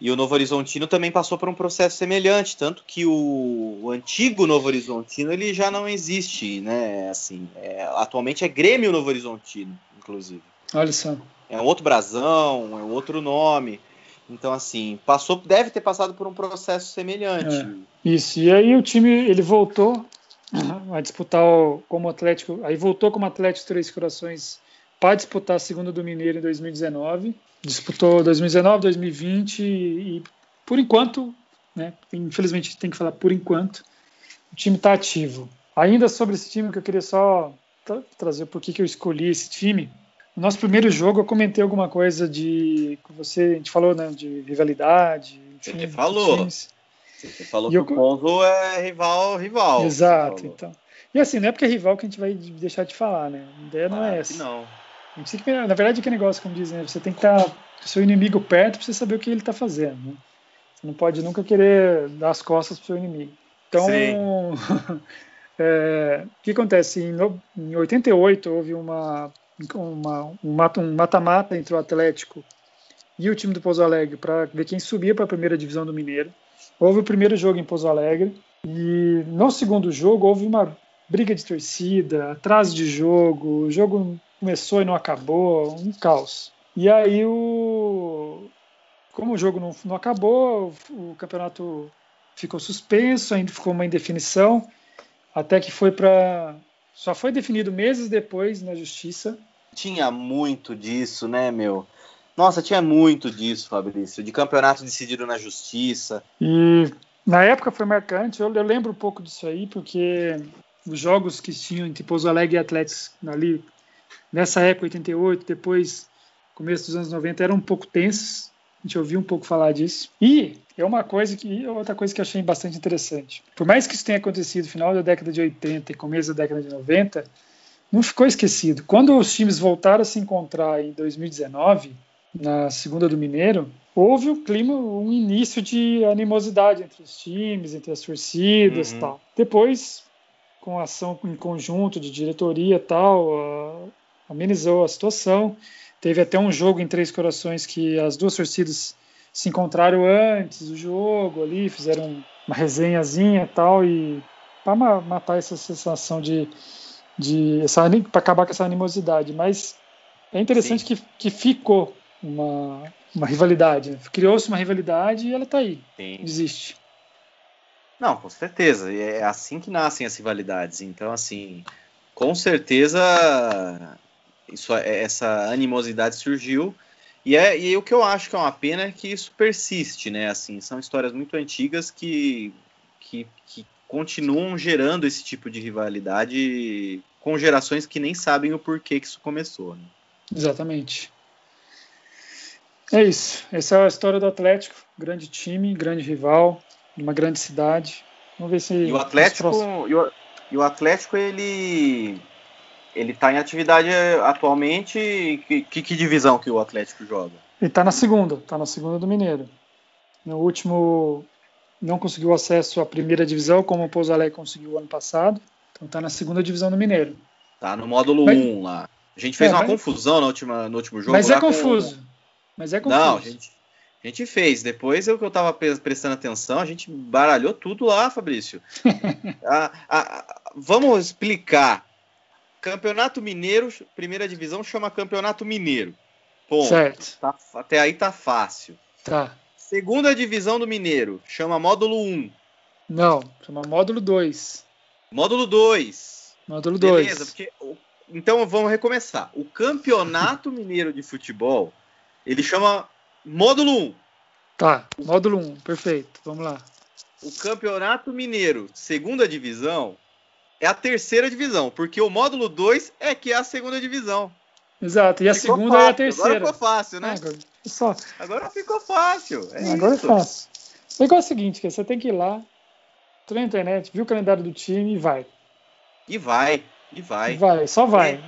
E o Novo Horizontino também passou por um processo semelhante, tanto que o, o antigo Novo Horizontino ele já não existe, né? Assim, é, atualmente é Grêmio Novo Horizontino, inclusive. Olha só. É um outro brasão, é um outro nome. Então, assim, passou, deve ter passado por um processo semelhante. É, isso. E aí o time ele voltou a disputar o, como Atlético, aí voltou como Atlético Três Corações para disputar a segunda do Mineiro em 2019 disputou 2019, 2020 e, por enquanto, né, infelizmente tem que falar por enquanto, o time está ativo. Ainda sobre esse time que eu queria só tra trazer por que eu escolhi esse time. No nosso primeiro jogo eu comentei alguma coisa de você, a gente falou, né, de rivalidade. Enfim, você falou. Você falou e que eu... o Conzo é rival, rival. Exato, então. E assim, não é porque é rival que a gente vai deixar de falar, né? A ideia não é essa. Não. Que, na verdade, que negócio, como dizem, né? você tem que estar com o seu inimigo perto para você saber o que ele está fazendo. Né? Você não pode nunca querer dar as costas para seu inimigo. Então, é, o que acontece? Em, em 88 houve uma, uma, um mata-mata entre o Atlético e o time do Pouso Alegre para ver quem subia para a primeira divisão do Mineiro. Houve o primeiro jogo em Pouso Alegre e no segundo jogo houve uma briga de torcida, atraso de jogo, o jogo começou e não acabou, um caos. E aí o como o jogo não, não acabou, o, campeonato ficou suspenso, ainda ficou uma indefinição, até que foi para só foi definido meses depois na justiça. Tinha muito disso, né, meu? Nossa, tinha muito disso, Fabrício, de campeonato decidido na justiça. E na época foi marcante, eu, eu lembro um pouco disso aí, porque os jogos que tinham entre Pouso Alegre e Atlético ali nessa época, 88, depois, começo dos anos 90, eram um pouco tensos. A gente ouviu um pouco falar disso. E é uma coisa que outra coisa que eu achei bastante interessante. Por mais que isso tenha acontecido no final da década de 80 e começo da década de 90, não ficou esquecido. Quando os times voltaram a se encontrar em 2019, na segunda do Mineiro, houve um clima, um início de animosidade entre os times, entre as torcidas, uhum. tal. Depois, com ação em conjunto de diretoria, tal, amenizou a situação. Teve até um jogo em Três Corações que as duas torcidas se encontraram antes do jogo ali, fizeram uma resenhazinha tal, e para matar essa sensação de. De para acabar com essa animosidade. Mas é interessante que, que ficou uma, uma rivalidade. Né? Criou-se uma rivalidade e ela está aí. Sim. Existe. Não, com certeza. É assim que nascem as rivalidades. Então, assim, com certeza isso, é, essa animosidade surgiu. E, é, e o que eu acho que é uma pena é que isso persiste, né? Assim, são histórias muito antigas que, que, que continuam gerando esse tipo de rivalidade com gerações que nem sabem o porquê que isso começou. Né? Exatamente. É isso. Essa é a história do Atlético. Grande time, grande rival, uma grande cidade. Vamos ver se. E o Atlético, e o, e o Atlético ele ele está em atividade atualmente. Que, que, que, divisão que o Atlético joga? Ele está na segunda, está na segunda do Mineiro. No último, não conseguiu acesso à primeira divisão, como o Pouso Alegre conseguiu ano passado. Então está na segunda divisão do Mineiro. Tá no módulo 1 um, lá. A gente fez é, uma mas... confusão no, última, no último jogo. Mas é confuso. Com... Mas é confuso. Não, a gente, a gente fez. Depois eu que eu estava prestando atenção, a gente baralhou tudo lá, Fabrício. a, a, vamos explicar Campeonato Mineiro, primeira divisão, chama Campeonato Mineiro. Ponto. Certo. Tá, até aí tá fácil. Tá. Segunda divisão do Mineiro, chama Módulo 1. Não, chama Módulo 2. Módulo 2. Módulo 2. Beleza, porque. Então vamos recomeçar. O Campeonato Mineiro de Futebol, ele chama Módulo 1. Tá, Módulo 1, perfeito. Vamos lá. O Campeonato Mineiro, segunda divisão, é a terceira divisão, porque o módulo 2 é que é a segunda divisão. Exato, e a ficou segunda fácil. é a terceira. Agora ficou fácil, né? agora, só. agora ficou fácil. É agora isso. é fácil. O negócio é o seguinte, que você tem que ir lá, entrar na internet, viu o calendário do time e vai. E vai. E vai. Vai, só vai. É.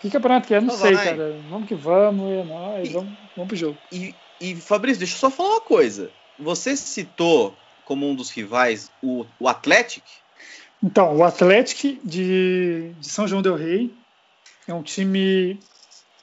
Que campeonato que é? Não Só sei, vai. cara. Vamos que vamos, é nóis, E- vamos, vamos pro jogo. E, e Fabrício, deixa eu só falar uma coisa. Você citou como um dos rivais o, o Atlético. Então, o Atlético de, de São João del Rei é um time,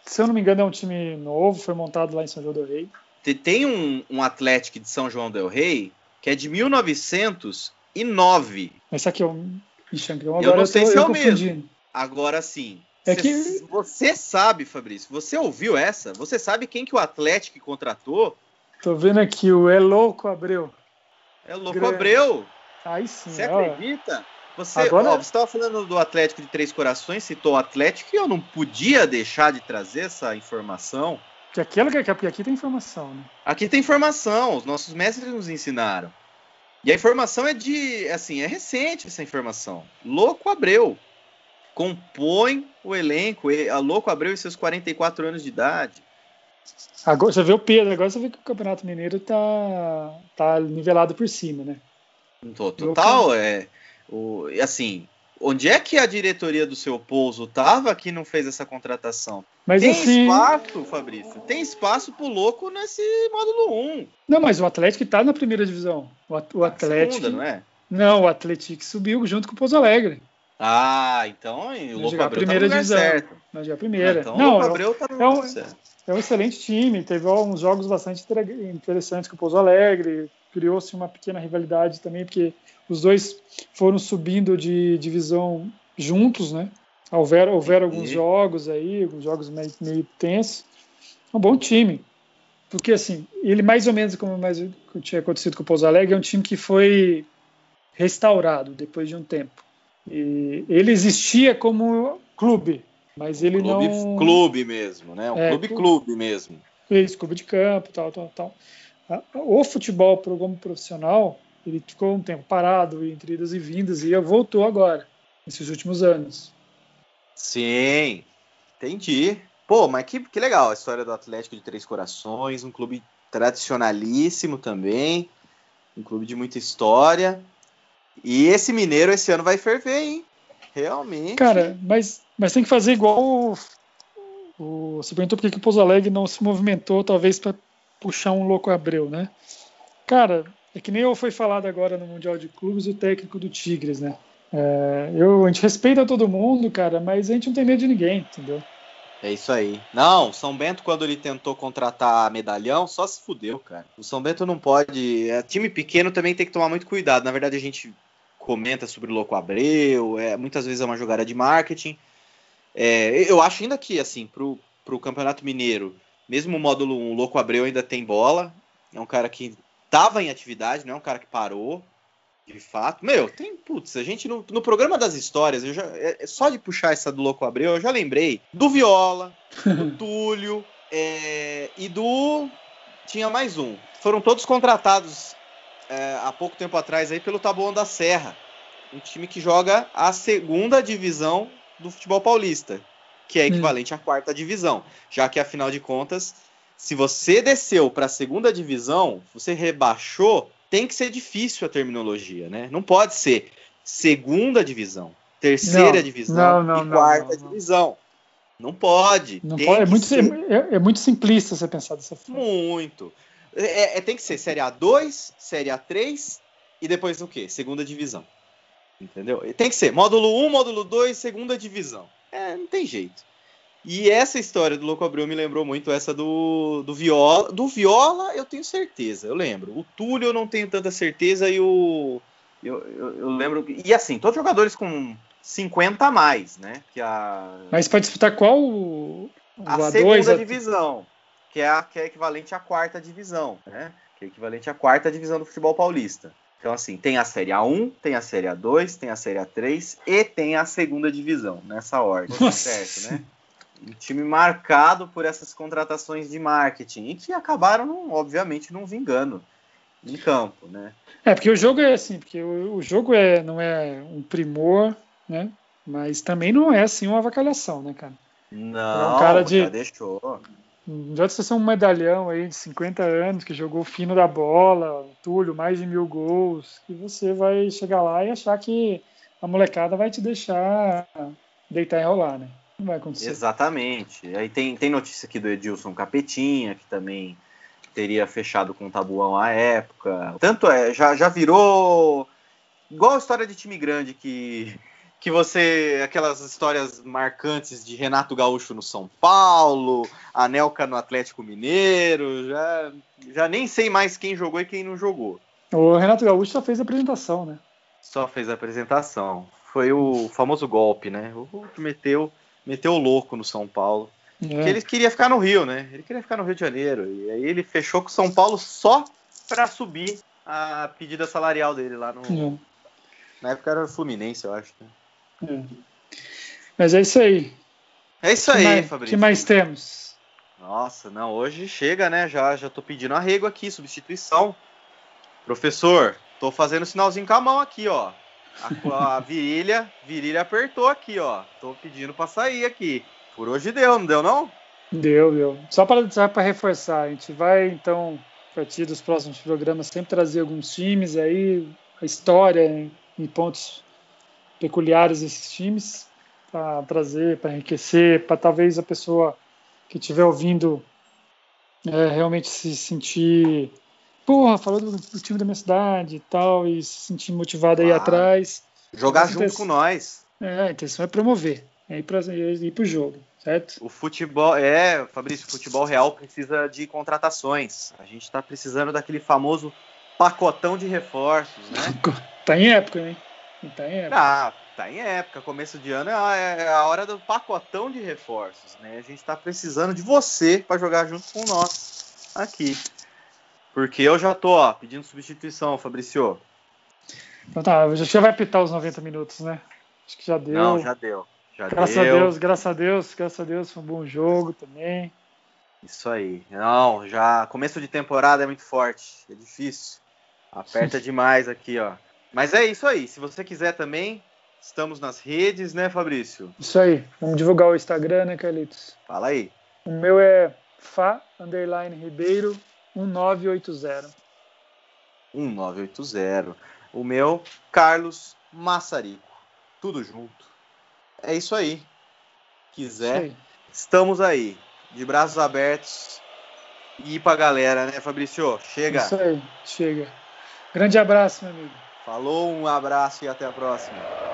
se eu não me engano, é um time novo, foi montado lá em São João del Rei. Te- Tem um, um Atlético de São João del Rei que é de 1909. Esse aqui é o Ixi, então Eu não sei tô- se é eu o mesmo. Agora sim. É que- Você sabe, Fabrício, você ouviu essa? Você sabe quem que o Atlético contratou? Tô vendo aqui o É Louco Abreu. É Louco Grande. Abreu. Aí sim, Você ó. acredita? Você, Agora- estava falando do Atlético de Três Corações, citou o Atlético e eu não podia deixar de trazer essa informação. Que aquela que aqui tem informação, né? Aqui tem informação, os nossos mestres nos ensinaram. E a informação é de, assim, é recente essa informação. Louco Abreu compõe o elenco, a Louco Abreu e seus 44 anos de idade. Agora você vê o Pedro, agora você vê que o Campeonato Mineiro tá, tá nivelado por cima, né? To- Total, é. O, e assim, onde é que a diretoria do seu pouso tava que não fez essa contratação? Mas tem assim. espaço, Fabrício. Tem espaço pro louco nesse módulo 1. Não, mas o Atlético tá na primeira divisão. O, o Atlético. Segunda, não é? Não, o Atlético subiu junto com o Pouso Alegre. Ah, então o Louco a Abreu tá primeira no lugar divisão. certo. Na já primeira. Então, o não, Louco é, Abreu tá no é um- certo. é um excelente time. Teve uns jogos bastante inter- interessantes com o Pouso Alegre. Criou-se uma pequena rivalidade também, porque os dois foram subindo de divisão juntos, né? Houveram, houveram alguns Entendi. jogos aí, alguns jogos meio, meio tensos. É um bom time. Porque, assim, ele mais ou menos como mais tinha acontecido com o Pouso Alegre, é um time que foi restaurado depois de um tempo. E ele existia como clube, mas ele Clube, não clube mesmo, né? Um É, clube clube. clube mesmo. fez clube de campo, tal, tal, tal. O futebol como profissional, ele ficou um tempo parado entre idas e vindas e voltou agora, nesses últimos anos. Sim, entendi. Pô, mas que, que legal a história do Atlético de Três Corações, um clube tradicionalíssimo também, um clube de muita história. E esse Mineiro esse ano vai ferver, hein? Realmente. Cara, mas, mas tem que fazer igual o, o você perguntou por que que o Pouso Alegre não se movimentou, talvez para puxar um louco Abreu, né? Cara, é que nem foi falado agora no Mundial de Clubes o técnico do Tigres, né? É, eu, a gente respeita todo mundo, cara, mas a gente não tem medo de ninguém, entendeu? É isso aí. Não, São Bento, quando ele tentou contratar medalhão, só se fudeu, cara. O São Bento não pode. É, time pequeno também tem que tomar muito cuidado. Na verdade, a gente comenta sobre o Louco Abreu, é, muitas vezes é uma jogada de marketing. É, eu acho ainda que, assim, pro, pro Campeonato Mineiro, mesmo o módulo 1, o Louco Abreu ainda tem bola. É um cara que tava em atividade, não é um cara que parou. De fato. Meu, tem. Putz, a gente no, no programa das histórias, eu já, é, é só de puxar essa do Louco Abreu, eu já lembrei do Viola, do Túlio é, e do. Tinha mais um. Foram todos contratados é, há pouco tempo atrás aí pelo Taboão da Serra. Um time que joga a segunda divisão do futebol paulista, que é equivalente à quarta divisão. Já que, afinal de contas, se você desceu para a segunda divisão, você rebaixou, tem que ser difícil a terminologia, né? Não pode ser segunda divisão, terceira Não, divisão não, não, e quarta divisão. Não pode. Não pode, é, muito, ser é, é muito simplista você pensar dessa forma. muito. É, é- tem que ser Série A2, Série A3 e depois o quê? Segunda divisão. Entendeu? Tem que ser módulo 1, módulo 2, segunda divisão. É, não tem jeito. E essa história do Louco Abreu me lembrou muito essa do, do Viola. Do Viola eu tenho certeza, eu lembro. O Túlio eu não tenho tanta certeza e o. Eu, eu, eu lembro. E assim, todos jogadores com 50 a mais, né? Que a, Mas para disputar qual o, o a A2, segunda a- divisão, que é, a, que é equivalente à quarta divisão, né? Que é equivalente à quarta divisão do futebol paulista. Então, assim, tem a Série A1, tem a Série A2, tem a Série A3 e tem a segunda divisão, nessa ordem, Nossa. certo, né? Um time marcado por essas contratações de marketing e que acabaram, não- obviamente, não vingando em campo, né? É, porque o jogo é assim, porque o, o jogo é, não é um primor, né? Mas também não é assim uma avacalhação, né, cara? Não, cara de- já deixou. Você ser um medalhão aí de 50 anos que jogou fino da bola, Túlio, mais de mil gols, que você vai chegar lá e achar que a molecada vai te deixar deitar e rolar, né? Não vai acontecer. Exatamente. Aí tem, tem notícia aqui do Edilson Capetinha, que também teria fechado com o Tabuão à época. Tanto é, já, já virou igual a história de time grande que que você aquelas histórias marcantes de Renato Gaúcho no São Paulo, Anelka no Atlético Mineiro, já já nem sei mais quem jogou e quem não jogou. O Renato Gaúcho só fez a apresentação, né? Só fez a apresentação. Foi o famoso golpe, né? O que meteu meteu o louco no São Paulo. É. Que ele queria ficar no Rio, né? Ele queria ficar no Rio de Janeiro. E aí ele fechou com o São Paulo só para subir a pedida salarial dele lá no. É. Na época era Fluminense, eu acho. Né? É. Mas é isso aí. É isso aí, mais, Fabrício. que mais temos? Nossa, não, hoje chega, né? Já, já tô pedindo arrego aqui, substituição. Professor, tô fazendo sinalzinho com a mão aqui, ó. A, a virilha, virilha apertou aqui, ó. Tô pedindo para sair aqui. Por hoje deu, não deu não? Deu, deu. Só para reforçar, a gente vai então, a partir dos próximos programas, sempre trazer alguns times aí, a história em pontos peculiares desses times, para trazer, para enriquecer, para talvez a pessoa que estiver ouvindo é, realmente se sentir porra, falou do, do, time da minha cidade e tal, e se sentir motivado aí atrás. Jogar junto com nós. É, a intenção é promover, é ir para ir pro jogo, certo? O futebol, é, Fabrício, o futebol real precisa de contratações. A gente está precisando daquele famoso pacotão de reforços, né? tá em época, hein? Tá em época. Ah, tá em época. Começo de ano é a, é a hora do pacotão de reforços, né? A gente está precisando de você para jogar junto com nós aqui. Porque eu já tô, ó, pedindo substituição, Fabrício. Então tá, já vai pitar os 90 minutos, né? Acho que já deu. Não, já deu. Já graças deu. a Deus, graças a Deus, graças a Deus, foi um bom jogo também. Isso aí. Não, já começo de temporada é muito forte, é difícil. Aperta demais aqui, ó. Mas é isso aí. Se você quiser também, estamos nas redes, né, Fabrício? Isso aí. Vamos divulgar o Instagram, né, Carlitos? Fala aí. O meu é fa underline ribeiro 1980. 1980. O meu, Carlos Massarico. Tudo junto. É isso aí. Quiser, aí. estamos aí. De braços abertos. E ir pra galera, né, Fabrício? Chega. Isso aí, chega. Grande abraço, meu amigo. Falou, um abraço e até a próxima.